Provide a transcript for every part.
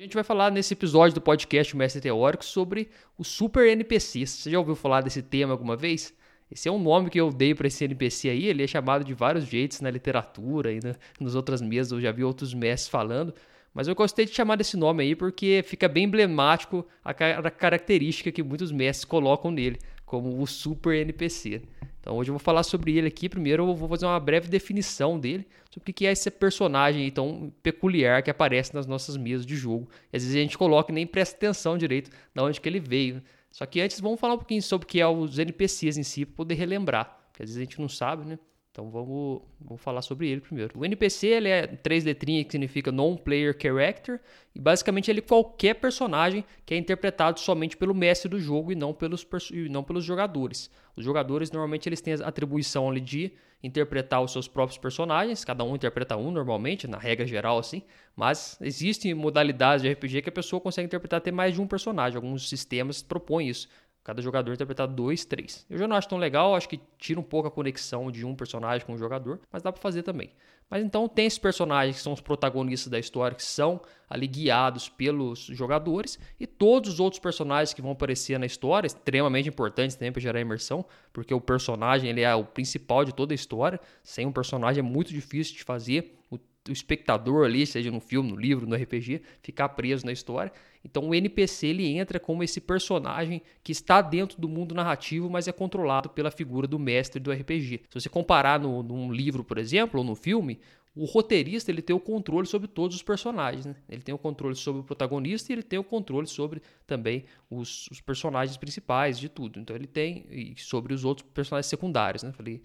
A gente vai falar nesse episódio do podcast Mestre Teórico sobre o Super NPC. Você já ouviu falar desse tema alguma vez? Esse é um nome que eu dei para esse NPC aí, ele é chamado de vários jeitos na literatura e na, nas outras mesas, eu já vi outros mestres falando, mas eu gostei de chamar desse nome aí porque fica bem emblemático a, a característica que muitos mestres colocam nele, como o Super NPC. Então hoje eu vou falar sobre ele aqui. Primeiro eu vou fazer uma breve definição dele, sobre o que é esse personagem tão peculiar que aparece nas nossas mesas de jogo. E às vezes a gente coloca e nem presta atenção direito de onde que ele veio. Só que antes vamos falar um pouquinho sobre o que é os NPCs em si, para poder relembrar. Porque às vezes a gente não sabe, né? Então vamos, vamos falar sobre ele primeiro. O NPC ele é três letrinhas que significa Non-Player Character e basicamente ele é qualquer personagem que é interpretado somente pelo mestre do jogo e não pelos, e não pelos jogadores. Os jogadores normalmente eles têm a atribuição ali de interpretar os seus próprios personagens, cada um interpreta um normalmente, na regra geral assim, mas existem modalidades de RPG que a pessoa consegue interpretar até mais de um personagem. Alguns sistemas propõem isso. Cada jogador interpretar dois, três. Eu já não acho tão legal, acho que tira um pouco a conexão de um personagem com o jogador, mas dá para fazer também. Mas então tem esses personagens que são os protagonistas da história, que são ali guiados pelos jogadores, e todos os outros personagens que vão aparecer na história, extremamente importantes também para gerar imersão, porque o personagem ele é o principal de toda a história. Sem um personagem é muito difícil de fazer. O espectador ali, seja no filme, no livro, no RPG, ficar preso na história. Então o NPC ele entra como esse personagem que está dentro do mundo narrativo, mas é controlado pela figura do mestre do RPG. Se você comparar no, num livro, por exemplo, ou no filme, o roteirista ele tem o controle sobre todos os personagens. Né? Ele tem o controle sobre o protagonista e ele tem o controle sobre também os, os personagens principais de tudo. Então ele tem e sobre os outros personagens secundários. Né? Falei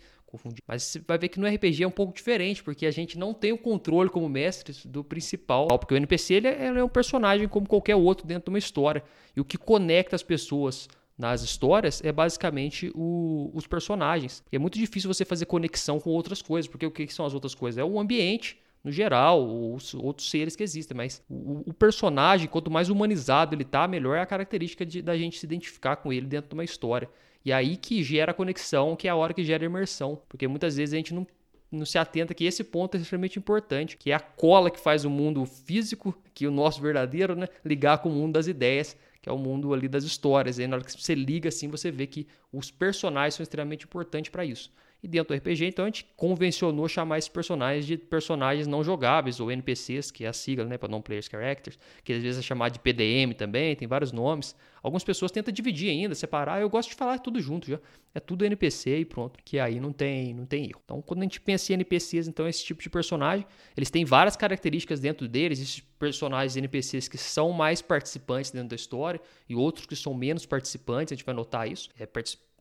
Mas você vai ver que no RPG é um pouco diferente, porque a gente não tem o controle como mestres do principal. Porque o NPC ele é, ele é um personagem como qualquer outro dentro de uma história. E o que conecta as pessoas nas histórias é basicamente o, os personagens. E é muito difícil você fazer conexão com outras coisas, porque o que são as outras coisas? É o ambiente no geral, os outros seres que existem, mas o, o, personagem, quanto mais humanizado ele tá, melhor é a característica de, da gente se identificar com ele dentro de uma história. E aí que gera a conexão, que é a hora que gera a imersão, porque muitas vezes a gente não não se atenta que esse ponto é extremamente importante, que é a cola que faz o mundo físico, que o nosso verdadeiro, né, ligar com o mundo das ideias, que é o mundo ali das histórias. E na hora que você liga assim, você vê que os personagens são extremamente importantes para isso. E dentro do RPG, então, a gente convencionou chamar esses personagens de personagens não jogáveis, ou NPCs, que é a sigla, né, para Non-Players Characters, que às vezes é chamado de PDM também, tem vários nomes. Algumas pessoas tentam dividir ainda, separar. Eu gosto de falar tudo junto já. É tudo NPC e pronto, que aí não tem, não tem erro. Então, quando a gente pensa em NPCs, então, esse tipo de personagem, eles têm várias características dentro deles, esses personagens NPCs que são mais participantes dentro da história e outros que são menos participantes, a gente vai notar isso. É,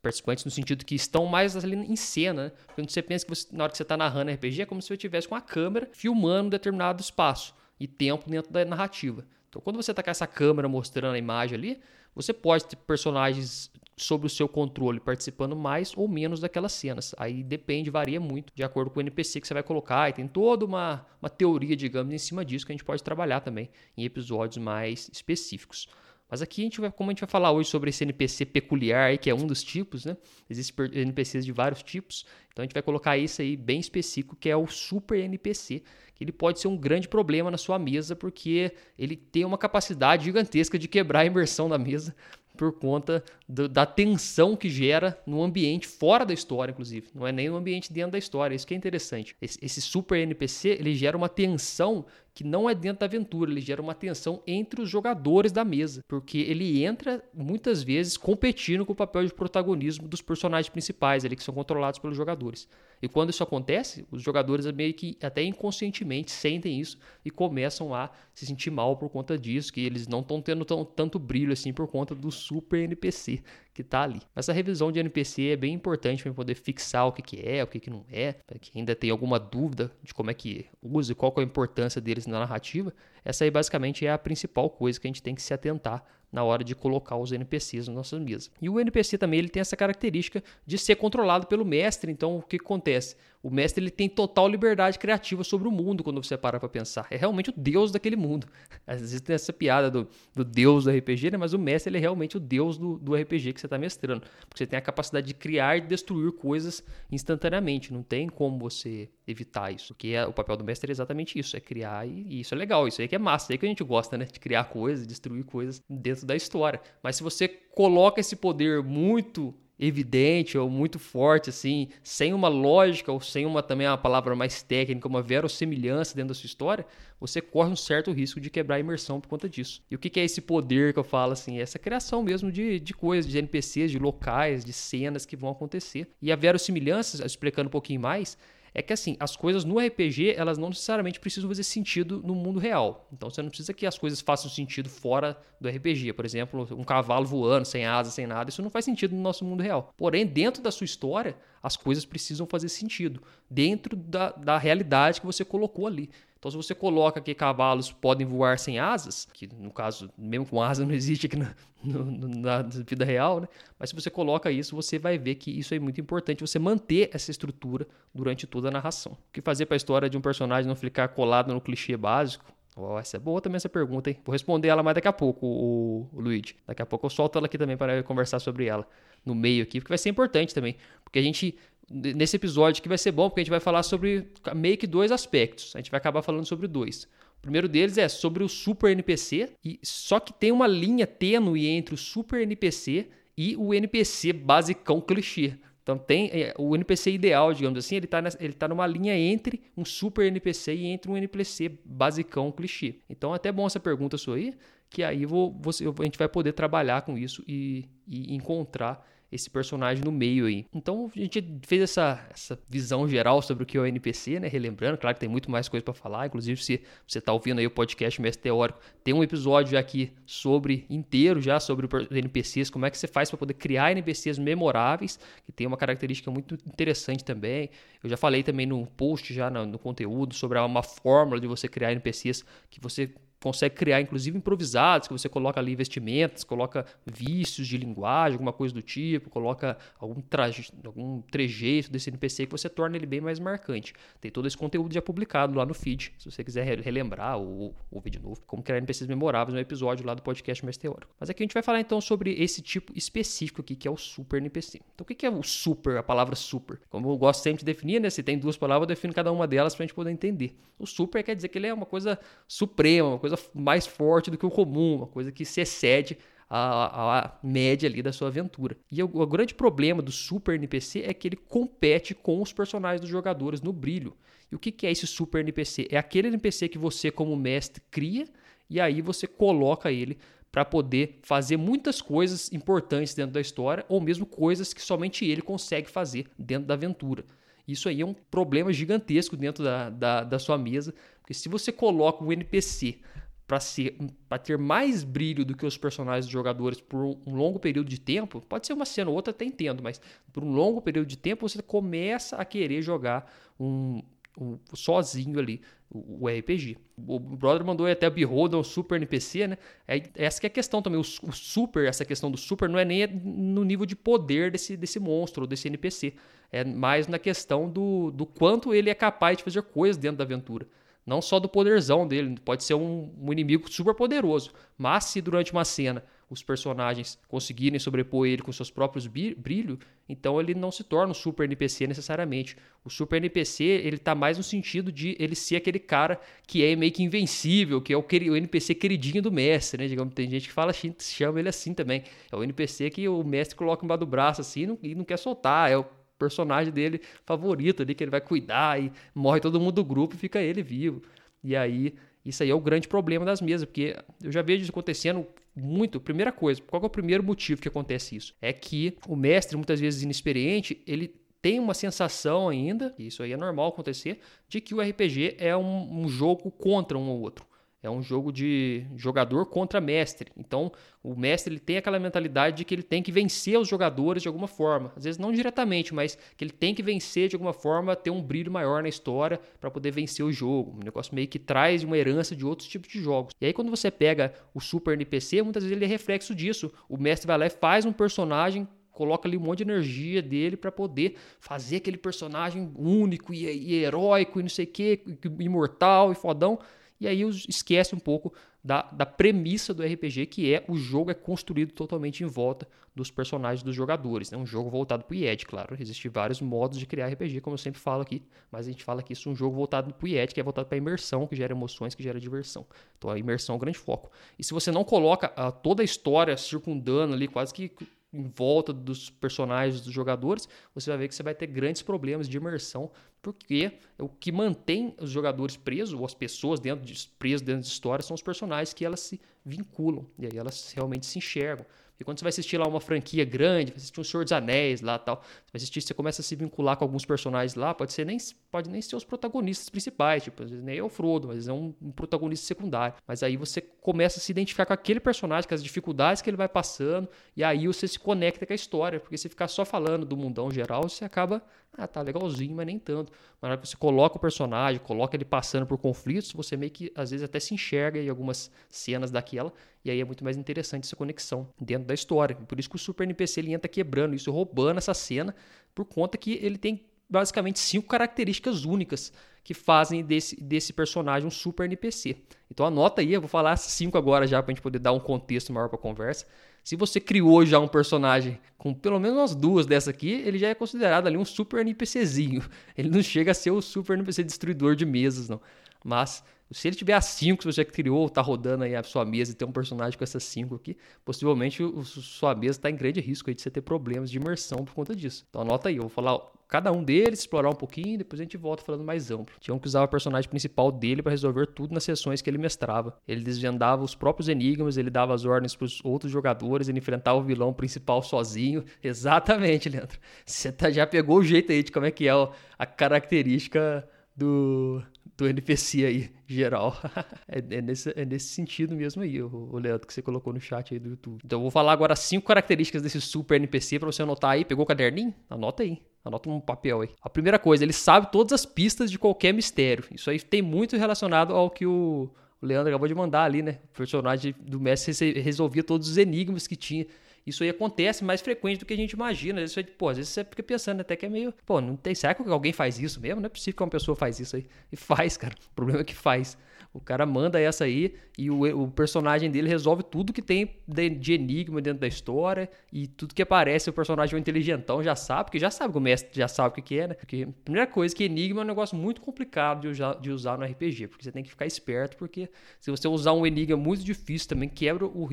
participantes no sentido que estão mais ali em cena. Né? Quando você pensa que você, na hora que você está narrando RPG, é como se você estivesse com a câmera filmando um determinado espaço e tempo dentro da narrativa. Então, quando você está com essa câmera mostrando a imagem ali, você pode ter personagens sob o seu controle participando mais ou menos daquelas cenas. Aí depende, varia muito de acordo com o NPC que você vai colocar. E tem toda uma, uma teoria, digamos, em cima disso que a gente pode trabalhar também em episódios mais específicos. Mas aqui a gente vai, como a gente vai falar hoje sobre esse NPC peculiar que é um dos tipos, né? Existem NPCs de vários tipos. Então a gente vai colocar esse aí bem específico, que é o super NPC, que ele pode ser um grande problema na sua mesa, porque ele tem uma capacidade gigantesca de quebrar a imersão da mesa por conta do, da tensão que gera no ambiente fora da história, inclusive. Não é nem no ambiente dentro da história. Isso que é interessante. Esse, esse super NPC ele gera uma tensão que não é dentro da aventura, ele gera uma tensão entre os jogadores da mesa, porque ele entra muitas vezes competindo com o papel de protagonismo dos personagens principais ali que são controlados pelos jogadores. E quando isso acontece, os jogadores meio que até inconscientemente sentem isso e começam a se sentir mal por conta disso, que eles não estão tendo tão, tanto brilho assim por conta do super NPC que está ali. Essa revisão de NPC é bem importante para poder fixar o que, que é, o que, que não é, para quem ainda tem alguma dúvida de como é que usa e qual é a importância deles na narrativa. Essa aí basicamente é a principal coisa que a gente tem que se atentar na hora de colocar os NPCs nas nossas mesas. E o NPC também ele tem essa característica de ser controlado pelo mestre, então o que acontece? O mestre ele tem total liberdade criativa sobre o mundo quando você para para pensar. É realmente o deus daquele mundo. Às vezes tem essa piada do, do deus do RPG, né? mas o mestre ele é realmente o deus do, do RPG que você está mestrando. Porque você tem a capacidade de criar e destruir coisas instantaneamente. Não tem como você evitar isso. Porque é, o papel do mestre é exatamente isso: é criar e, e, isso é legal. Isso aí que é massa. Isso aí que a gente gosta, né? De criar coisas, destruir coisas dentro da história. Mas se você coloca esse poder muito evidente ou muito forte, assim, sem uma lógica ou sem uma também uma palavra mais técnica, uma verossimilhança dentro da sua história, você corre um certo risco de quebrar a imersão por conta disso. E o que é esse poder que eu falo, assim? Essa criação mesmo de, de coisas, de NPCs, de locais, de cenas que vão acontecer. E a verossimilhança, explicando um pouquinho mais, é que assim, as coisas no RPG, elas não necessariamente precisam fazer sentido no mundo real. Então você não precisa que as coisas façam sentido fora do RPG. Por exemplo, um cavalo voando, sem asas, sem nada, isso não faz sentido no nosso mundo real. Porém, dentro da sua história, as coisas precisam fazer sentido. Dentro da, da realidade que você colocou ali. Então, se você coloca que cavalos podem voar sem asas, que no caso, mesmo com asas, não existe aqui na, no, na vida real, né? Mas se você coloca isso, você vai ver que isso é muito importante, você manter essa estrutura durante toda a narração. O que fazer para a história de um personagem não ficar colado no clichê básico? Oh, essa é boa também essa pergunta, hein? Vou responder ela mais daqui a pouco, o, o Luigi. Daqui a pouco eu solto ela aqui também para conversar sobre ela no meio aqui, porque vai ser importante também. Porque a gente nesse episódio que vai ser bom, porque a gente vai falar sobre meio que dois aspectos. A gente vai acabar falando sobre dois. O primeiro deles é sobre o super NPC, e só que tem uma linha tênue entre o super NPC e o NPC basicão clichê. Então tem é, o NPC ideal, digamos assim, ele está ele tá numa linha entre um super NPC e entre um NPC basicão clichê. Então é até bom essa pergunta sua aí, que aí vou, você, a gente vai poder trabalhar com isso e, e encontrar esse personagem no meio aí. Então a gente fez essa, essa visão geral sobre o que é o NPC, né? Relembrando, claro que tem muito mais coisa para falar. Inclusive, se você está ouvindo aí o podcast Mestre Teórico, tem um episódio aqui sobre inteiro já sobre NPCs, como é que você faz para poder criar NPCs memoráveis, que tem uma característica muito interessante também. Eu já falei também no post já no, no conteúdo sobre uma fórmula de você criar NPCs que você consegue criar, inclusive, improvisados, que você coloca ali vestimentas, coloca vícios de linguagem, alguma coisa do tipo, coloca algum, traje, algum trejeito desse NPC que você torna ele bem mais marcante. Tem todo esse conteúdo já publicado lá no feed, se você quiser relembrar ou ouvir de novo, como criar NPCs memoráveis no episódio lá do podcast mais teórico. Mas aqui a gente vai falar então sobre esse tipo específico aqui, que é o super NPC. Então o que é o super, a palavra super? Como eu gosto sempre de definir, né? Se tem duas palavras, eu defino cada uma delas para a gente poder entender. O super quer dizer que ele é uma coisa suprema, uma coisa coisa mais forte do que o comum, uma coisa que se excede a, média ali da sua aventura. E o, o, grande problema do Super NPC é que ele compete com os personagens dos jogadores no brilho. E o que, que é esse Super NPC? É aquele NPC que você, como mestre, cria e aí você coloca ele para poder fazer muitas coisas importantes dentro da história ou mesmo coisas que somente ele consegue fazer dentro da aventura. Isso aí é um problema gigantesco dentro da, da, da sua mesa, porque se você coloca o NPC para ter mais brilho do que os personagens dos jogadores por um longo período de tempo, pode ser uma cena ou outra, até entendo, mas por um longo período de tempo você começa a querer jogar um, um sozinho ali o, o RPG. O brother mandou até Beholden, um super NPC, né? É, essa que é a questão também. O, o, super, essa questão do super não é nem no nível de poder desse, desse monstro, desse NPC. É mais na questão do, do quanto ele é capaz de fazer coisas dentro da aventura. Não só do poderzão dele, pode ser um, um inimigo super poderoso. Mas se durante uma cena os personagens conseguirem sobrepor ele com seus próprios brilhos, então ele não se torna um super NPC necessariamente. O super NPC, ele tá mais no sentido de ele ser aquele cara que é meio que invencível, que é o, o NPC queridinho do mestre, né? Digamos, tem gente que fala chama ele assim também. É o NPC que o mestre coloca embaixo do braço assim e não, e não quer soltar. É o personagem dele favorito ali, que ele vai cuidar e morre todo mundo do grupo e fica ele vivo. E aí, isso aí é o grande problema das mesas, porque eu já vejo isso acontecendo muito. Primeira coisa, qual é o primeiro motivo que acontece isso? É que o mestre, muitas vezes inexperiente, ele tem uma sensação ainda, e isso aí é normal acontecer, de que o RPG é um, um jogo contra um ou outro. É um jogo de jogador contra mestre. Então, o mestre ele tem aquela mentalidade de que ele tem que vencer os jogadores de alguma forma. Às vezes não diretamente, mas que ele tem que vencer de alguma forma, ter um brilho maior na história para poder vencer o jogo. Um negócio meio que traz uma herança de outros tipos de jogos. E aí quando você pega o Super NPC, muitas vezes ele é reflexo disso. O mestre vai lá e faz um personagem coloca ali um monte de energia dele para poder fazer aquele personagem único e, e heróico e não sei o que, imortal e fodão. E aí esquece um pouco da, da premissa do RPG, que é o jogo é construído totalmente em volta dos personagens dos jogadores. É né? um jogo voltado para o IED, claro. Existem vários modos de criar RPG, como eu sempre falo aqui, mas a gente fala que isso é um jogo voltado para o IED, que é voltado para imersão, que gera emoções, que gera diversão. Então a imersão é o grande foco. E se você não coloca uh, toda a história circundando ali, quase que em volta dos personagens dos jogadores, você vai ver que você vai ter grandes problemas de imersão, porque o que mantém os jogadores presos, ou as pessoas dentro de, presas dentro de história, são os personagens que elas se vinculam, e aí elas realmente se enxergam. E quando você vai assistir lá uma franquia grande, vai assistir um Senhor dos Anéis lá tal, você vai assistir, você começa a se vincular com alguns personagens lá, pode ser nem pode nem ser os protagonistas principais, tipo, às vezes nem é o Frodo, mas é um, um protagonista secundário. Mas aí você começa a se identificar com aquele personagem, com as dificuldades que ele vai passando, e aí você se conecta com a história, porque se ficar só falando do mundão geral, você acaba, ah, tá legalzinho, mas nem tanto. Mas na hora que você coloca o personagem, coloca ele passando por conflitos, você meio que às vezes até se enxerga em algumas cenas daquela, e aí é muito mais interessante essa conexão dentro da história. Por isso que o Super NPC ele entra quebrando isso, roubando essa cena, por conta que ele tem basicamente cinco características únicas que fazem desse, desse personagem um super NPC. Então anota aí, eu vou falar cinco agora já para a gente poder dar um contexto maior para conversa. Se você criou já um personagem com pelo menos umas duas dessa aqui, ele já é considerado ali um super NPCzinho. Ele não chega a ser o super NPC destruidor de mesas, não. Mas se ele tiver as 5 que você já criou, tá rodando aí a sua mesa e tem um personagem com essas 5 aqui, possivelmente o, sua mesa está em grande risco de você ter problemas de imersão por conta disso. Então anota aí, eu vou falar cada um deles, explorar um pouquinho, depois a gente volta falando mais amplo. Tinha um que usava o personagem principal dele para resolver tudo nas sessões que ele mestrava. Ele desvendava os próprios enigmas, ele dava as ordens para os outros jogadores, ele enfrentava o vilão principal sozinho. Exatamente, Leandro. Você tá, já pegou o jeito aí de como é que é a característica do do NPC aí, geral. é, é, nesse, é nesse sentido mesmo aí, o, o Leandro, que você colocou no chat aí do YouTube. Então eu vou falar agora cinco características desse super NPC para você anotar aí. Pegou o caderninho? Anota aí. Anota um papel aí. A primeira coisa, ele sabe todas as pistas de qualquer mistério. Isso aí tem muito relacionado ao que o, Leandro acabou de mandar ali, né? O personagem do mestre resolvia todos os enigmas que tinha isso aí acontece mais frequente do que a gente imagina. Às vezes, pô, às vezes você fica pensando até que é meio. Pô, não tem. Será que alguém faz isso mesmo? Não é possível que uma pessoa faz isso aí. E faz, cara. O problema é que faz. O cara manda essa aí e o, o personagem dele resolve tudo que tem de, de, enigma dentro da história e tudo que aparece. O personagem é um inteligentão já sabe, porque já sabe que o mestre já sabe o que, é, né? Porque, primeira coisa, que enigma é um negócio muito complicado de usar, de usar no RPG, porque você tem que ficar esperto, porque se você usar um enigma muito difícil também, quebra o,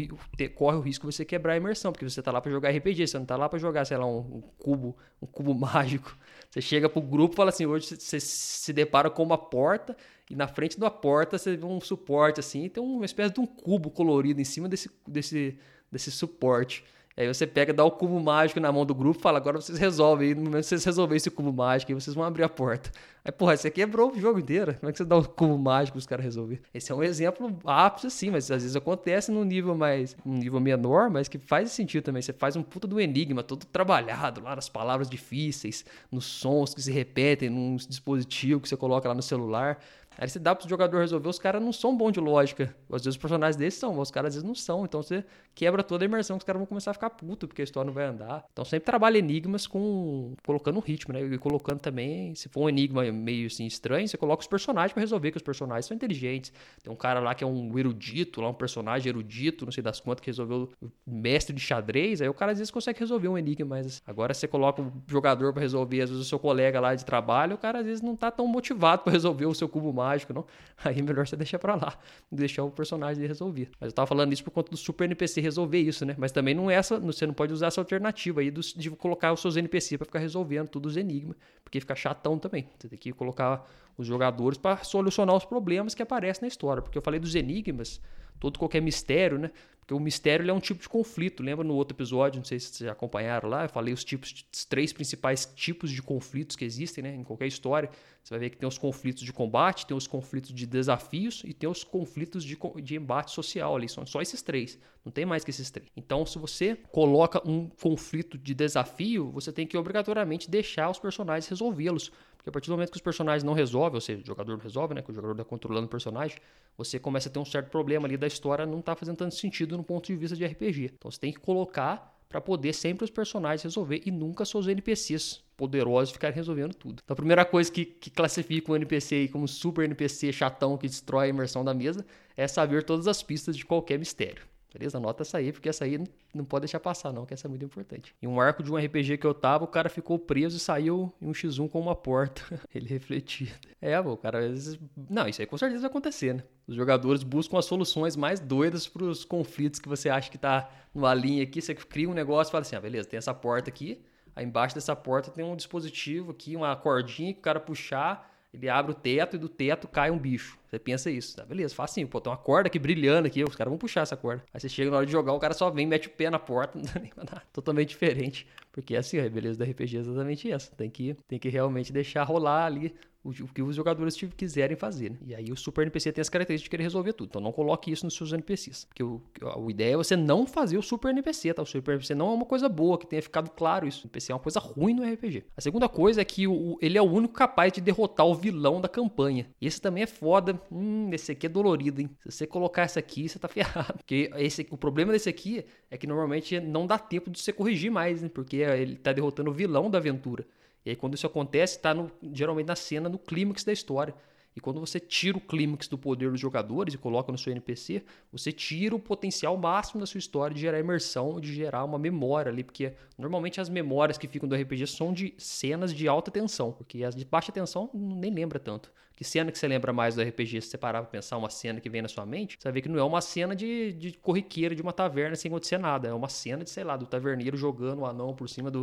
corre o risco de você quebrar a imersão, porque você tá lá para jogar RPG, você não tá lá para jogar, sei lá, um, um cubo, um cubo mágico. Você chega pro grupo e fala assim: hoje você se depara com uma porta e na frente da porta você vê um suporte assim, tem uma espécie de um cubo colorido em cima desse, desse, desse suporte. Aí você pega, dá o cubo mágico na mão do grupo fala, agora vocês resolvem. E no momento que vocês resolverem esse cubo mágico, aí vocês vão abrir a porta. Aí, porra, você quebrou o jogo inteiro. Como é que você dá o cubo mágico para os caras resolver? Esse é um exemplo ápice, assim, mas às vezes acontece num nível mais. um nível menor, mas que faz sentido também. Você faz um puta do enigma, todo trabalhado lá nas palavras difíceis, nos sons que se repetem, num dispositivo que você coloca lá no celular. Aí você dá pro jogador resolver, os caras não são bons de lógica. Às vezes os personagens desses são, mas os caras às vezes não são. Então você quebra toda a imersão, que os caras vão começar a ficar puto, porque a história não vai andar. Então sempre trabalha enigmas com. colocando um ritmo, né? E colocando também, se for um enigma meio assim estranho, você coloca os personagens para resolver, que os personagens são inteligentes. Tem um cara lá que é um erudito, lá um personagem erudito, não sei das quantas, que resolveu mestre de xadrez. Aí o cara às vezes consegue resolver um enigma, mas agora você coloca o jogador para resolver, às vezes o seu colega lá de trabalho, o cara às vezes não tá tão motivado para resolver o seu cubo mágico, não. Aí é melhor você deixar pra lá, deixar o personagem resolver. Mas eu tava falando isso por conta do super NPC resolver isso, né? Mas também não é essa, você não pode usar essa alternativa aí de colocar os seus NPC para ficar resolvendo todos os enigmas, porque fica chatão também. Você tem que colocar os jogadores para solucionar os problemas que aparecem na história, porque eu falei dos enigmas, todo qualquer mistério, né? Porque o mistério é um tipo de conflito. Lembra no outro episódio, não sei se vocês acompanharam lá, eu falei os tipos, os três principais tipos de conflitos que existem, né? Em qualquer história, você vai ver que tem os conflitos de combate, tem os conflitos de desafios e tem os conflitos de, de embate social ali. São só esses três. Não tem mais que esses três. Então, se você coloca um conflito de desafio, você tem que obrigatoriamente deixar os personagens resolvê-los. Porque a partir do momento que os personagens não resolvem, ou seja, o jogador não resolve, né? Que o jogador está controlando o personagem, você começa a ter um certo problema ali da história, não está fazendo tanto sentido no ponto de vista de RPG. Então você tem que colocar para poder sempre os personagens resolver e nunca seus NPCs poderosos ficarem resolvendo tudo. Então a primeira coisa que, que classifica um NPC aí como super NPC chatão que destrói a imersão da mesa é saber todas as pistas de qualquer mistério. Beleza? Anota essa aí, porque essa aí não pode deixar passar, não, que essa é muito importante. Em um arco de um RPG que eu tava, o cara ficou preso e saiu em um X1 com uma porta. Ele refletia. É, pô, o cara às vezes. Não, isso aí com certeza vai acontecer, né? Os jogadores buscam as soluções mais doidas para os conflitos que você acha que tá numa linha aqui. Você cria um negócio e fala assim: ah, beleza, tem essa porta aqui. Aí embaixo dessa porta tem um dispositivo aqui, uma cordinha que o cara puxar ele abre o teto e do teto cai um bicho. Você pensa isso, tá? Beleza, facinho. Pô, tem uma corda aqui brilhando aqui, os caras vão puxar essa corda. Aí você chega na hora de jogar, o cara só vem, mete o pé na porta, não dá nem pra nada. Totalmente diferente. Porque assim, a beleza da RPG é exatamente essa. Tem que, tem que realmente deixar rolar ali o, que os jogadores quiserem fazer. Né? E aí o Super NPC tem as características de querer resolver tudo. Então não coloque isso nos seus NPCs. Porque o, a, ideia é você não fazer o Super NPC, tá? O Super NPC não é uma coisa boa, que tenha ficado claro isso. O NPC é uma coisa ruim no RPG. A segunda coisa é que o, ele é o único capaz de derrotar o vilão da campanha. Esse também é foda. Hum, esse aqui é dolorido, hein? Se você colocar essa aqui, você tá ferrado. Porque esse, o problema desse aqui é que normalmente não dá tempo de você corrigir mais, né? Porque ele tá derrotando o vilão da aventura. E aí, quando isso acontece, está geralmente na cena, no clímax da história. E quando você tira o clímax do poder dos jogadores e coloca no seu NPC, você tira o potencial máximo da sua história de gerar imersão, de gerar uma memória ali, porque normalmente as memórias que ficam do RPG são de cenas de alta tensão, porque as de baixa tensão nem lembra tanto. Que cena que você lembra mais do RPG? Se você parar pra pensar uma cena que vem na sua mente, você vai ver que não é uma cena de, de corriqueira de uma taverna sem acontecer nada. É uma cena de, sei lá, do taverneiro jogando o um anão por cima de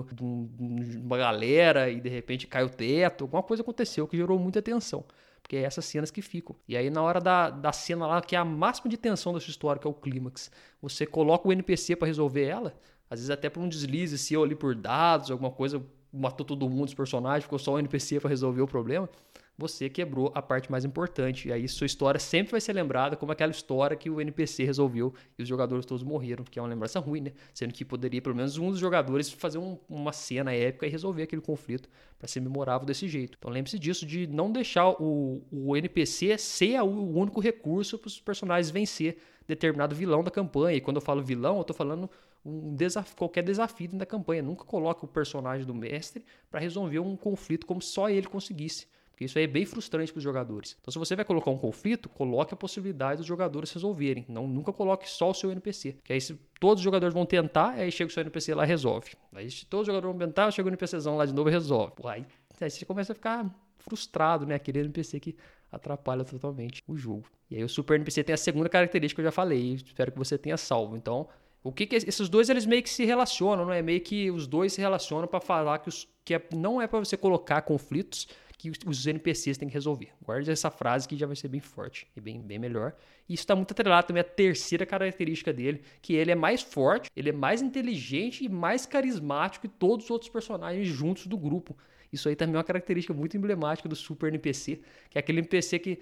uma galera e de repente cai o teto. Alguma coisa aconteceu que gerou muita tensão. Porque é essas cenas que ficam. E aí, na hora da, da cena lá, que é a máxima de tensão da sua história, que é o clímax, você coloca o NPC para resolver ela, às vezes até por um deslize seu ali por dados, alguma coisa, matou todo mundo, os personagens, ficou só o NPC para resolver o problema você quebrou a parte mais importante. E aí sua história sempre vai ser lembrada como aquela história que o NPC resolveu e os jogadores todos morreram, que é uma lembrança ruim, né? Sendo que poderia pelo menos um dos jogadores fazer um, uma cena épica e resolver aquele conflito para ser memorável desse jeito. Então lembre-se disso de não deixar o, o NPC ser o único recurso para os personagens vencer determinado vilão da campanha. E quando eu falo vilão, eu estou falando um desafio, qualquer desafio da campanha. Nunca coloque o personagem do mestre para resolver um conflito como só ele conseguisse. Porque isso aí é bem frustrante para os jogadores. Então, se você vai colocar um conflito, coloque a possibilidade dos jogadores resolverem. Não, nunca coloque só o seu NPC. Que aí, se todos os jogadores vão tentar, aí chega o seu NPC lá e resolve. Aí, se todos os jogadores vão tentar, chega o NPCzão lá de novo e resolve. Aí, aí você começa a ficar frustrado, né? Aquele NPC que atrapalha totalmente o jogo. E aí, o Super NPC tem a segunda característica que eu já falei. Espero que você tenha salvo. Então, o que, que esses dois eles meio que se relacionam, não é meio que os dois se relacionam para falar que, os, que é, não é para você colocar conflitos que os NPCs têm que resolver. Guarde essa frase que já vai ser bem forte e bem, bem melhor. E isso está muito atrelado também à terceira característica dele, que ele é mais forte, ele é mais inteligente e mais carismático que todos os outros personagens juntos do grupo. Isso aí também é uma característica muito emblemática do Super NPC, que é aquele NPC que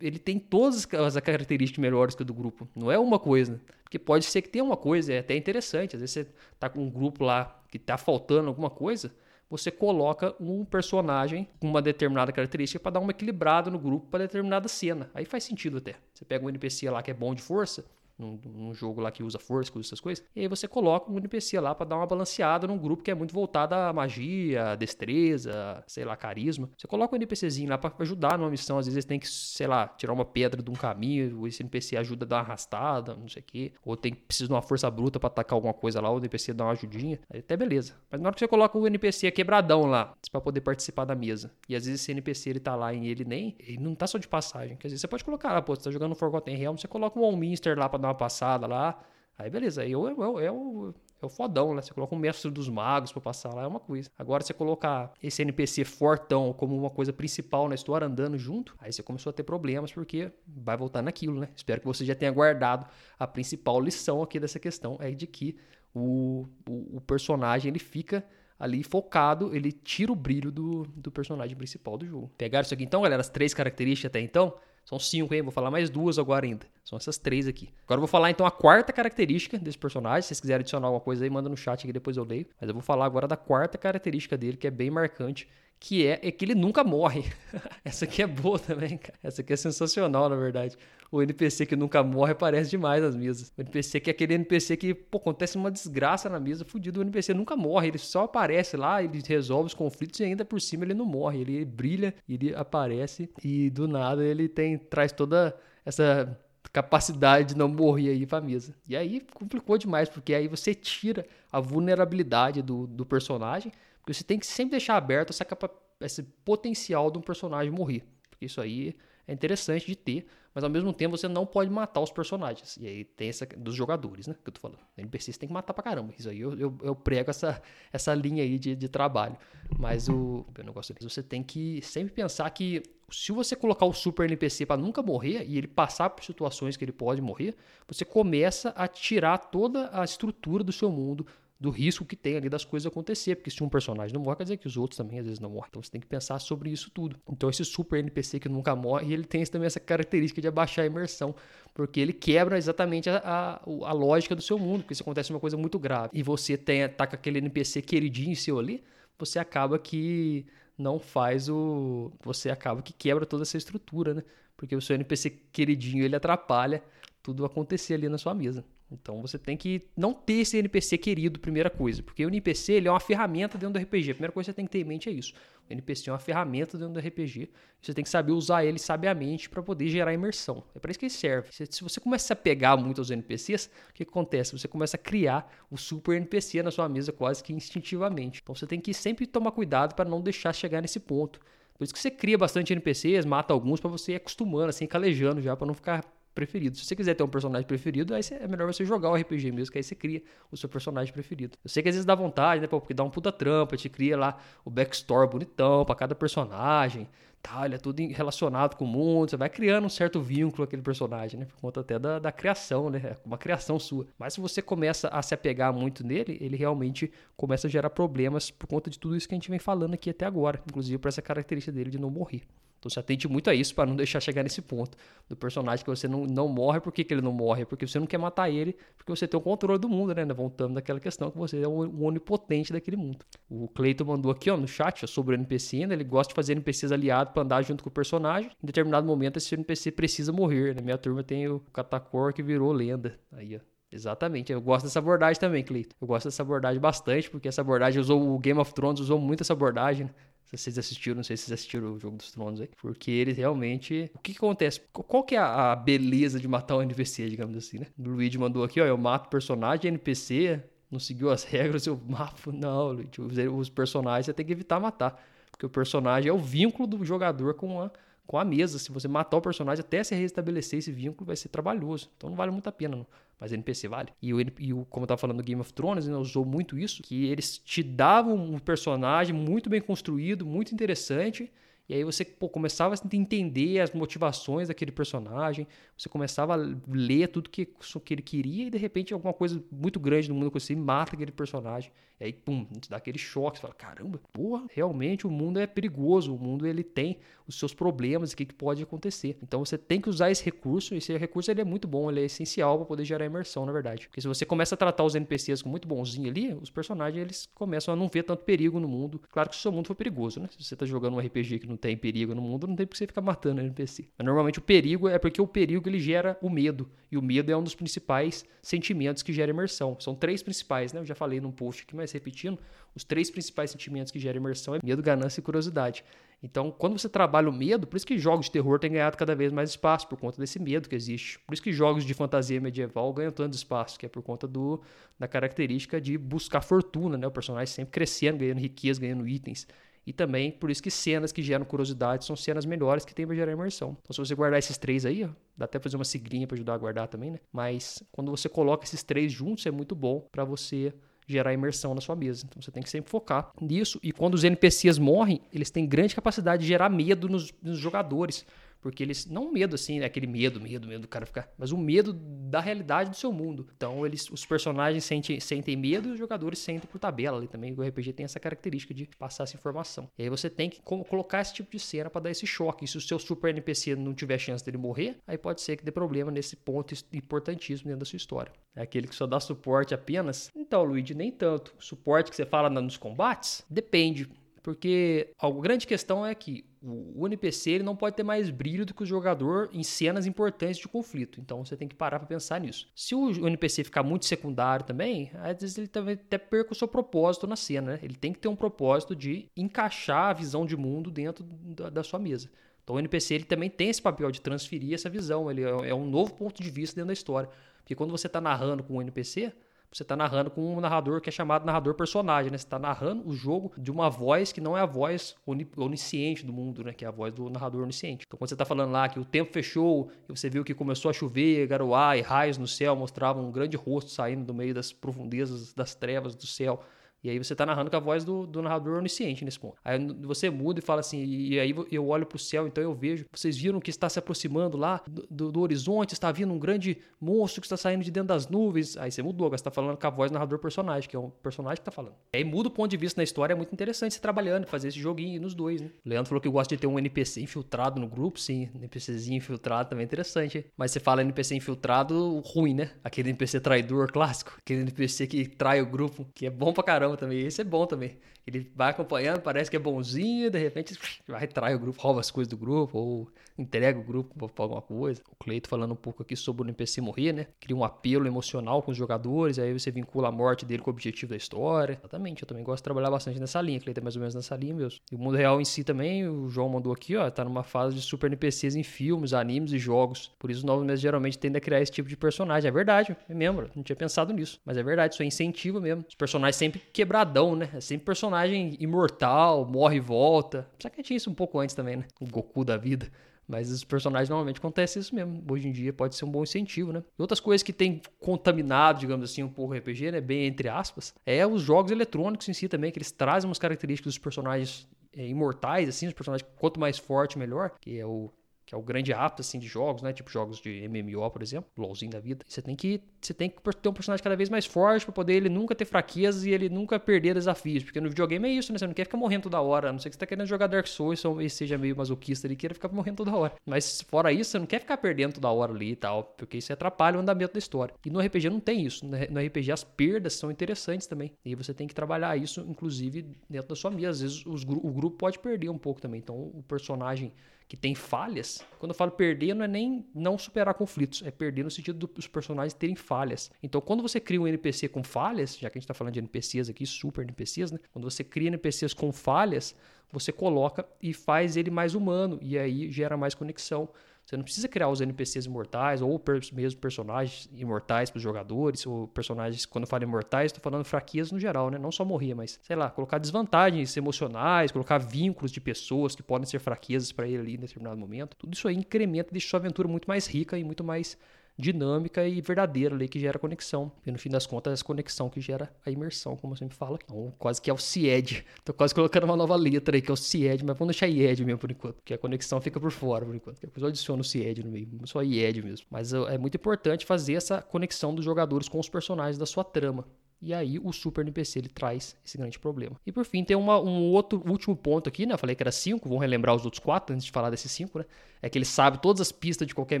ele tem todas as características melhores que do grupo. Não é uma coisa. Porque pode ser que tenha uma coisa, é até interessante. Às vezes você tá com um grupo lá que tá faltando alguma coisa, você coloca um personagem com uma determinada característica para dar uma equilibrada no grupo para determinada cena. Aí faz sentido até. Você pega um NPC lá que é bom de força, num, num, jogo lá que usa força, que usa essas coisas. E aí você coloca um NPC lá para dar uma balanceada num grupo que é muito voltado à magia, destreza, sei lá, carisma. Você coloca um NPCzinho lá para ajudar numa missão. Às vezes têm que, sei lá, tirar uma pedra de um caminho, esse NPC ajuda a dar uma arrastada, não sei o quê. Ou tem precisa de uma força bruta para atacar alguma coisa lá, o NPC dá uma ajudinha. Aí até beleza. Mas na hora que você coloca o NPC quebradão lá, para poder participar da mesa. E às vezes esse NPC ele tá lá e ele nem, ele não tá só de passagem. Quer dizer, você pode colocar lá, pô, você tá jogando Forgotten Realms, você coloca um All-Minster lá para dar uma passada lá. Aí beleza, aí é, é, o, é o fodão, né? Você coloca um mestre dos magos para passar lá, é uma coisa. Agora você colocar esse NPC fortão como uma coisa principal na história andando junto, aí você começou a ter problemas porque vai voltar naquilo, né? Espero que você já tenha guardado a principal lição aqui dessa questão, é de que o, o, o personagem ele fica ali focado, ele tira o brilho do, do personagem principal do jogo. Pegaram isso aqui então, galera? As três características até então? São cinco, hein? Vou falar mais duas agora ainda. São essas três aqui. Agora eu vou falar então a quarta característica desse personagem. Se vocês quiserem adicionar alguma coisa aí, manda no chat que depois eu leio. Mas eu vou falar agora da quarta característica dele, que é bem marcante, que é, é que ele nunca morre. Essa aqui é boa também, cara. Essa aqui é sensacional, na verdade. O NPC que nunca morre aparece demais nas mesas. O NPC que é aquele NPC que, pô, acontece uma desgraça na mesa, fudido. O NPC nunca morre, ele só aparece lá, ele resolve os conflitos e ainda por cima ele não morre. Ele brilha, ele aparece e do nada ele tem traz toda essa capacidade de não morrer aí pra mesa. E aí complicou demais, porque aí você tira a vulnerabilidade do, do personagem porque você tem que sempre deixar aberto essa capa, esse potencial de um personagem morrer. Porque isso aí é interessante de ter, mas ao mesmo tempo você não pode matar os personagens. E aí tem essa dos jogadores, né? Que eu tô falando. NPC você tem que matar pra caramba. Isso aí eu, eu, eu prego essa, essa linha aí de, de trabalho. Mas o, o negócio é você tem que sempre pensar que se você colocar o super NPC para nunca morrer e ele passar por situações que ele pode morrer, você começa a tirar toda a estrutura do seu mundo, do risco que tem ali das coisas acontecer, porque se um personagem não morre, quer dizer que os outros também às vezes não morrem. Então você tem que pensar sobre isso tudo. Então esse super NPC que nunca morre, ele tem também essa característica de abaixar a imersão, porque ele quebra exatamente a, a, a lógica do seu mundo, porque se acontece uma coisa muito grave e você tem, tá com aquele NPC queridinho seu ali, você acaba que não faz o. Você acaba que quebra toda essa estrutura, né? Porque o seu NPC queridinho ele atrapalha tudo acontecer ali na sua mesa. Então você tem que não ter esse NPC querido, primeira coisa, porque o NPC ele é uma ferramenta dentro do RPG. A primeira coisa que você tem que ter em mente é isso. O NPC é uma ferramenta dentro do RPG. Você tem que saber usar ele sabiamente para poder gerar imersão. É para isso que ele serve. Se você começa a pegar muito os NPCs, o que acontece? Você começa a criar o super NPC na sua mesa quase que instintivamente. Então você tem que sempre tomar cuidado para não deixar chegar nesse ponto. Por isso que você cria bastante NPCs, mata alguns para você ir acostumando, assim, calejando já, para não ficar preferido. Se você quiser ter um personagem preferido, aí é melhor você jogar o RPG mesmo, que aí você cria o seu personagem preferido. Eu sei que às vezes dá vontade, né, porque dá um puta trampa, te cria lá o backstory bonitão para cada personagem, tal, ele é tudo relacionado com o mundo, você vai criando um certo vínculo com aquele personagem, né, por conta até da, da criação, né, é uma criação sua. Mas se você começa a se apegar muito nele, ele realmente começa a gerar problemas por conta de tudo isso que a gente vem falando aqui até agora, inclusive por essa característica dele de não morrer. Então você atente muito a isso para não deixar chegar nesse ponto do personagem que você não, não morre. Por que, que ele não morre? Porque você não quer matar ele, porque você tem o controle do mundo, né? Voltando daquela questão que você é o onipotente daquele mundo. O Cleiton mandou aqui ó, no chat ó, sobre o NPC, né? ele gosta de fazer NPCs aliados para andar junto com o personagem. Em determinado momento esse NPC precisa morrer. Na né? minha turma tem o Catacor que virou lenda. Aí, ó. Exatamente, eu gosto dessa abordagem também, Cleiton. Eu gosto dessa abordagem bastante, porque essa abordagem usou o Game of Thrones, usou muito essa abordagem. Né? Se vocês assistiram, não sei se vocês assistiram o Jogo dos Tronos aí. Porque ele realmente. O que, que acontece? Qual que é a, beleza de matar um NPC, digamos assim, né? O Luigi mandou aqui, ó. Eu mato personagem NPC, não seguiu as regras, eu mato. Não, Luigi, os, os personagens você tem que evitar matar. Porque o personagem é o vínculo do jogador com a com a mesa. Se você matar o personagem até se restabelecer esse vínculo, vai ser trabalhoso. Então não vale muito a pena, não. Mas NPC vale. E o, e o como eu tava falando do Game of Thrones, né, usou muito isso, que eles te davam um personagem muito bem construído, muito interessante, e aí você pô, começava a entender as motivações daquele personagem, você começava a ler tudo que, que ele queria e de repente alguma coisa muito grande no mundo você mata aquele personagem. E aí, pum, te dá aquele choque, você fala, caramba, porra, realmente o mundo é perigoso, o mundo ele tem os seus problemas e o que, que pode acontecer. Então você tem que usar esse recurso, esse recurso ele é muito bom, ele é essencial para poder gerar imersão, na verdade. Porque se você começa a tratar os NPCs com muito bonzinho ali, os personagens eles começam a não ver tanto perigo no mundo. Claro que se o seu mundo for perigoso, né? Se você tá jogando um RPG que não tem perigo no mundo, não tem por que você ficar matando NPC. Mas normalmente o perigo é porque o perigo ele gera o medo. E o medo é um dos principais sentimentos que gera imersão. São três principais, né? Eu já falei num post aqui, mas repetindo, os três principais sentimentos que geram imersão é medo, ganância e curiosidade. Então, quando você trabalha o medo, por isso que jogos de terror têm ganhado cada vez mais espaço, por conta desse medo que existe. Por isso que jogos de fantasia medieval ganham tanto espaço, que é por conta do, da característica de buscar fortuna, né? O personagem sempre crescendo, ganhando riqueza, ganhando itens. E também por isso que cenas que geram curiosidade são cenas melhores que tem para gerar imersão. Então, se você guardar esses três aí, ó, dá até fazer uma siglinha para ajudar a guardar também, né? Mas quando você coloca esses três juntos, é muito bom para você gerar imersão na sua mesa. Então você tem que sempre focar nisso. E quando os NPCs morrem, eles têm grande capacidade de gerar medo nos, nos jogadores. Porque eles, não medo assim, né? aquele medo, medo, medo do cara ficar, mas o medo da realidade do seu mundo. Então eles, os personagens sentem, sentem medo e os jogadores sentem por tabela ali também. O RPG tem essa característica de passar essa informação. E aí você tem que colocar esse tipo de cena para dar esse choque. E se o seu super NPC não tiver chance dele morrer, aí pode ser que dê problema nesse ponto importantíssimo dentro da sua história. É aquele que só dá suporte apenas? Então, Luigi, nem tanto. O suporte que você fala nos combates depende. Porque a grande questão é que o NPC ele não pode ter mais brilho do que o jogador em cenas importantes de conflito. Então você tem que parar para pensar nisso. Se o NPC ficar muito secundário também, às vezes ele também até perca o seu propósito na cena. Né? Ele tem que ter um propósito de encaixar a visão de mundo dentro da, da sua mesa. Então o NPC ele também tem esse papel de transferir essa visão. Ele é, é um novo ponto de vista dentro da história. Porque quando você está narrando com um NPC, você está narrando com um narrador que é chamado narrador personagem, né? Você está narrando o jogo de uma voz que não é a voz onisciente do mundo, né? Que é a voz do narrador onisciente. Então, quando você está falando lá que o tempo fechou e você viu que começou a chover, garoar e raios no céu mostravam um grande rosto saindo do meio das profundezas das trevas do céu. E aí você está narrando com a voz do, do, narrador onisciente nesse ponto. Aí você muda e fala assim, e aí eu olho para o céu, então eu vejo, vocês viram que está se aproximando lá do, do, horizonte, está vindo um grande monstro que está saindo de dentro das nuvens. Aí você mudou, você está falando com a voz do narrador personagem, que é um personagem que está falando. Aí muda o ponto de vista na história, é muito interessante você trabalhando, fazer esse joguinho nos dois, né? O Leandro falou que gosta de ter um NPC infiltrado no grupo, sim, NPCzinho infiltrado também é interessante. Mas você fala NPC infiltrado ruim, né? Aquele NPC traidor clássico, aquele NPC que trai o grupo, que é bom pra caramba também. Esse é bom também. Ele vai acompanhando, parece que é bonzinho, de repente vai trai o grupo, rouba as coisas do grupo, ou entrega o grupo para alguma coisa. O Cleito falando um pouco aqui sobre o NPC morrer, né? Cria um apelo emocional com os jogadores, aí você vincula a morte dele com o objetivo da história. Exatamente, eu também gosto de trabalhar bastante nessa linha. Cleito é mais ou menos nessa linha mesmo. E o mundo real em si também, o João mandou aqui, ó, tá numa fase de super NPCs em filmes, animes e jogos. Por isso os novos meses geralmente tendem a criar esse tipo de personagem. É verdade, é mesmo, não tinha pensado nisso. Mas é verdade, isso é incentivo mesmo. Os personagens sempre quebradão, né? É sempre personagem imortal, morre e volta. Só que tinha isso um pouco antes também, né? O Goku da vida. Mas os personagens normalmente acontece isso mesmo. Hoje em dia pode ser um bom incentivo, né? E outras coisas que tem contaminado, digamos assim, um pouco o RPG, né? Bem entre aspas, é os jogos eletrônicos em si também, que eles trazem umas características dos personagens é, imortais, assim, os personagens quanto mais forte, melhor, que é o que é o grande apto assim de jogos, né? Tipo jogos de MMO, por exemplo, LoLzinho da vida. Você tem que você tem que ter um personagem cada vez mais forte para poder ele nunca ter fraquezas e ele nunca perder desafios, porque no videogame é isso, né? Você não quer ficar morrendo toda hora, a não ser que você tá querendo jogar Dark Souls e seja meio masoquista ali, queira ficar morrendo toda hora. Mas fora isso, você não quer ficar perdendo toda hora ali e tal, porque isso atrapalha o andamento da história. E no RPG não tem isso. No RPG as perdas são interessantes também. E você tem que trabalhar isso, inclusive, dentro da sua mesa. Às vezes os, o grupo pode perder um pouco também. Então o personagem que tem falhas, quando eu falo perder, não é nem não superar conflitos, é perder no sentido dos personagens terem falhas. Então, quando você cria um NPC com falhas, já que a gente está falando de NPCs aqui, super NPCs, né? Quando você cria NPCs com falhas, você coloca e faz ele mais humano, e aí gera mais conexão. Você não precisa criar os NPCs imortais ou mesmo personagens imortais para os jogadores, ou personagens, quando eu falo imortais, estou falando fraquezas no geral, né? Não só morrer, mas, sei lá, colocar desvantagens emocionais, colocar vínculos de pessoas que podem ser fraquezas para ele ali em determinado momento. Tudo isso aí incrementa, deixa sua aventura muito mais rica e muito mais dinâmica e verdadeira ali que gera conexão. E no fim das contas, é essa conexão que gera a imersão, como eu sempre falo. Então, quase que é o CIED. Tô quase colocando uma nova letra aí, que é o CIED, mas vamos deixar IED mesmo por enquanto, porque a conexão fica por fora por enquanto. Depois eu adiciono o CIED no meio, só IED mesmo. Mas é muito importante fazer essa conexão dos jogadores com os personagens da sua trama. E aí o Super NPC ele traz esse grande problema. E por fim, tem uma, um outro último ponto aqui, né? Eu falei que era cinco, vamos relembrar os outros quatro antes de falar desses cinco, né? É que ele sabe todas as pistas de qualquer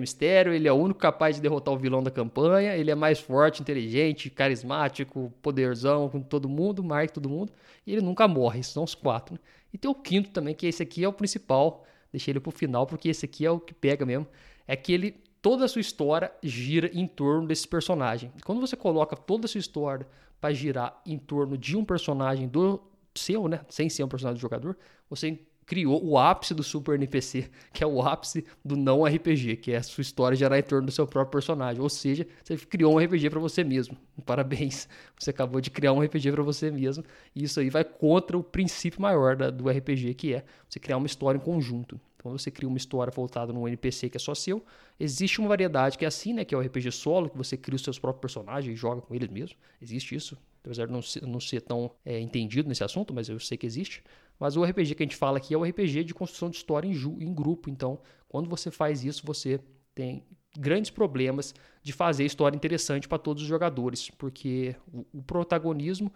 mistério, ele é o único capaz de derrotar o vilão da campanha, ele é mais forte, inteligente, carismático, poderzão com todo mundo, marca todo mundo, e ele nunca morre, esses são os quatro. Né? E tem o quinto também, que esse aqui é o principal, deixei ele pro final, porque esse aqui é o que pega mesmo, é que ele toda a sua história gira em torno desse personagem. Quando você coloca toda a sua história para girar em torno de um personagem do seu, né? Sem ser um personagem do jogador, você criou o ápice do Super NPC, que é o ápice do não RPG, que é a sua história gerar em torno do seu próprio personagem. Ou seja, você criou um RPG para você mesmo. Parabéns, você acabou de criar um RPG para você mesmo. E isso aí vai contra o princípio maior da, do RPG, que é você criar uma história em conjunto. Quando você cria uma história voltada num NPC que é só seu, existe uma variedade que é assim, né? Que é o RPG solo, que você cria os seus próprios personagens e joga com eles mesmo. Existe isso. apesar de não ser, não ser tão é, entendido nesse assunto, mas eu sei que existe. Mas o RPG que a gente fala aqui é o RPG de construção de história em, em grupo. Então, quando você faz isso, você tem grandes problemas de fazer história interessante para todos os jogadores, porque o, o, protagonismo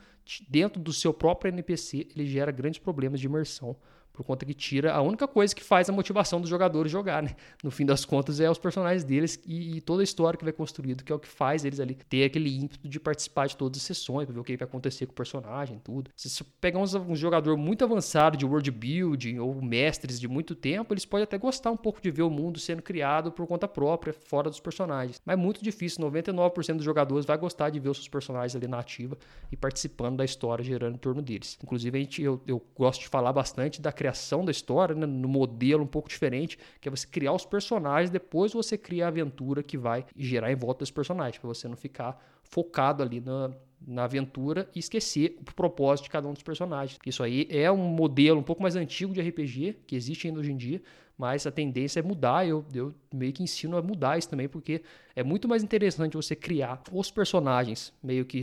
dentro do seu próprio NPC ele gera grandes problemas de imersão por conta que tira a única coisa que faz a motivação dos jogadores jogar, né? No fim das contas, é os personagens deles e, e toda a história que vai construído, que é o que faz eles ali ter aquele ímpeto de participar de todas as sessões, pra ver o que vai acontecer com o personagem, tudo. Se você pegar uns, um jogador muito avançado de world building ou mestres de muito tempo, eles podem até gostar um pouco de ver o mundo sendo criado por conta própria, fora dos personagens. Mas é muito difícil, 99% dos jogadores vai gostar de ver os seus personagens ali na ativa e participando da história, gerando em torno deles. Inclusive, a gente, eu, eu gosto de falar bastante da criação criação da história, né, no modelo um pouco diferente, que é você criar os personagens, depois você cria a aventura que vai gerar em volta dos personagens, para você não ficar focado ali na, na aventura e esquecer o propósito de cada um dos personagens. Isso aí é um modelo um pouco mais antigo de RPG, que existe ainda hoje em dia, mas a tendência é mudar. Eu, eu meio que ensino a mudar isso também, porque é muito mais interessante você criar os personagens meio que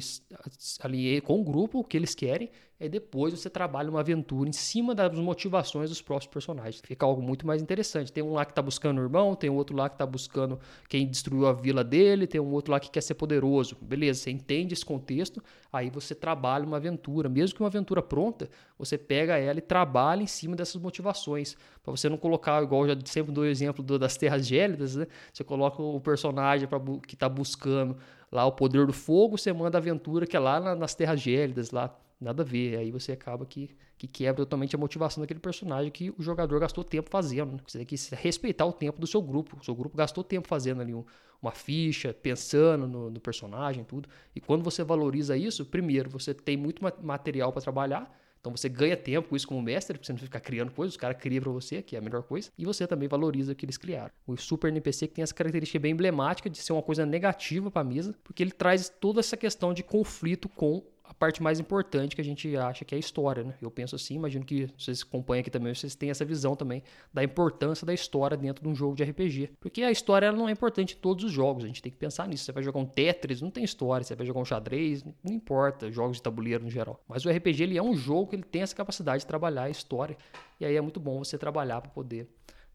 ali com o grupo que eles querem, e depois você trabalha uma aventura em cima das motivações dos próprios personagens. Fica algo muito mais interessante. Tem um lá que está buscando o irmão, tem outro lá que está buscando quem destruiu a vila dele, tem um outro lá que quer ser poderoso. Beleza, você entende esse contexto, aí você trabalha uma aventura. Mesmo que uma aventura pronta, você pega ela e trabalha em cima dessas motivações. Para você não colocar, igual eu já sempre dou o exemplo das terras gélidas, né? Você coloca o personagem pra, que está buscando lá o poder do fogo, você manda a aventura que é lá nas terras gélidas, lá nada a ver. Aí você acaba que, que quebra totalmente a motivação daquele personagem que o jogador gastou tempo fazendo. Né? Você tem que respeitar o tempo do seu grupo. O seu grupo gastou tempo fazendo ali um, uma ficha, pensando no, no personagem, tudo. E quando você valoriza isso, primeiro, você tem muito material para trabalhar. Então você ganha tempo com isso como mestre, você não ficar criando coisas, os caras criam para você, que é a melhor coisa, e você também valoriza o que eles criaram. O Super NPC que tem essa característica bem emblemática de ser uma coisa negativa para a mesa, porque ele traz toda essa questão de conflito com a parte mais importante que a gente acha que é a história, né? Eu penso assim, imagino que vocês acompanham aqui também, vocês têm essa visão também da importância da história dentro de um jogo de RPG. Porque a história não é importante em todos os jogos, a gente tem que pensar nisso. Você vai jogar um Tetris, não tem história, você vai jogar um xadrez, não importa, jogos de tabuleiro no geral. Mas o RPG ele é um jogo que ele tem essa capacidade de trabalhar a história, e aí é muito bom você trabalhar para poder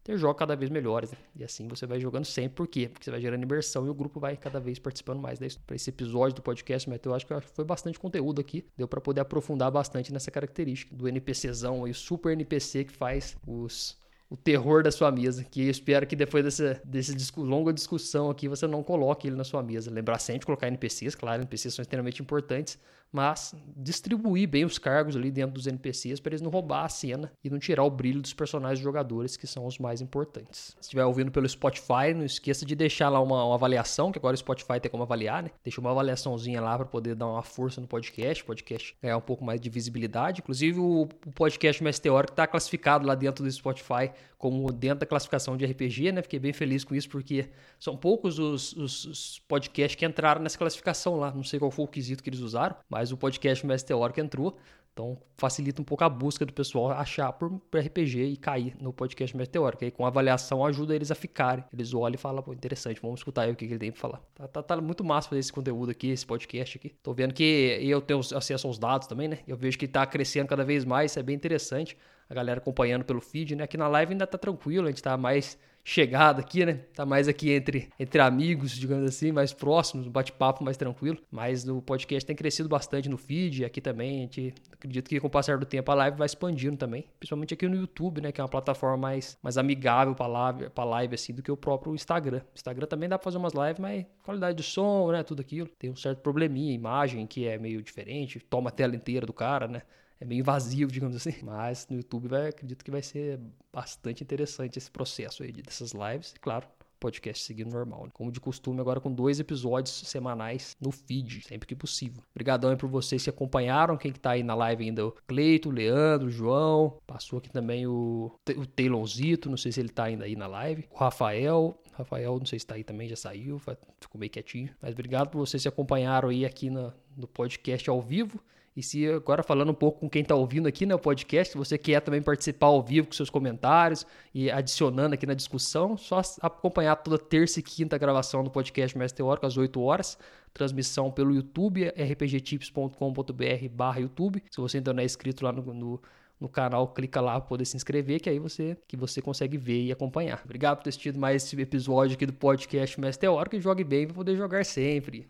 ter jogos cada vez melhores. Né? E assim você vai jogando sempre. Por quê? Porque você vai gerando imersão e o grupo vai cada vez participando mais. Para esse episódio do podcast, mas eu acho que foi bastante conteúdo aqui. Deu para poder aprofundar bastante nessa característica do NPCzão e o super NPC que faz os o terror da sua mesa, que eu espero que depois dessa, dessa discu longa discussão aqui você não coloque ele na sua mesa. Lembrar sempre de colocar NPCs, claro, NPCs são extremamente importantes, mas distribuir bem os cargos ali dentro dos NPCs para eles não roubar a cena e não tirar o brilho dos personagens jogadores, que são os mais importantes. Se estiver ouvindo pelo Spotify, não esqueça de deixar lá uma, uma avaliação, que agora o Spotify tem como avaliar, né? Deixa uma avaliaçãozinha lá para poder dar uma força no podcast, o podcast ganhar um pouco mais de visibilidade. Inclusive, o, o podcast Mais Teórico está classificado lá dentro do Spotify como dentro da classificação de RPG, né? Fiquei bem feliz com isso, porque são poucos os, os, os podcasts que entraram nessa classificação lá. Não sei qual foi o quesito que eles usaram, mas mas o podcast Mestre Teórico entrou, então facilita um pouco a busca do pessoal achar por RPG e cair no podcast Mestre Teórico. Aí com avaliação ajuda eles a ficarem. Eles olham e falam, pô, interessante, vamos escutar aí o que ele tem pra falar. Tá, tá, tá, muito massa fazer esse conteúdo aqui, esse podcast aqui. Tô vendo que eu tenho acesso aos dados também, né? Eu vejo que tá crescendo cada vez mais, isso é bem interessante. A galera acompanhando pelo feed, né? Aqui na live ainda tá tranquilo, a gente tá mais chegada aqui, né? Tá mais aqui entre, entre amigos, digamos assim, mais próximos, um bate-papo mais tranquilo. Mas o podcast tem crescido bastante no feed, aqui também. A gente acredita que com o passar do tempo a live vai expandindo também. Principalmente aqui no YouTube, né? Que é uma plataforma mais, mais amigável para live, pra live, assim, do que o próprio Instagram. Instagram também dá pra fazer umas lives, mas qualidade do som, né? Tudo aquilo. Tem um certo probleminha, imagem que é meio diferente, toma a tela inteira do cara, né? É meio invasivo, digamos assim. Mas no YouTube vai, acredito que vai ser bastante interessante esse processo aí dessas lives. E claro, podcast seguindo normal. Né? Como de costume, agora com dois episódios semanais no feed, sempre que possível. Obrigadão aí por vocês que acompanharam, quem que tá aí na live ainda, o Cleito, o Leandro, o João, passou aqui também o, o Taylonzito, não sei se ele tá ainda aí na live, o Rafael, Rafael, não sei se tá aí também, já saiu, ficou meio quietinho, mas obrigado por vocês que acompanharam aí aqui no, no podcast ao vivo E se agora falando um pouco com quem está ouvindo aqui no né, podcast, você quer também participar ao vivo com seus comentários e adicionando aqui na discussão, só acompanhar toda terça e quinta gravação do podcast Mestre Teórico às 8 horas, transmissão pelo YouTube, rpgtips.com.br barra YouTube. Se você ainda não é inscrito lá no, no no canal, clica lá para poder se inscrever, que aí você que você consegue ver e acompanhar. Obrigado por ter assistido mais esse episódio aqui do podcast Mestre Teórico e jogue bem para poder jogar sempre.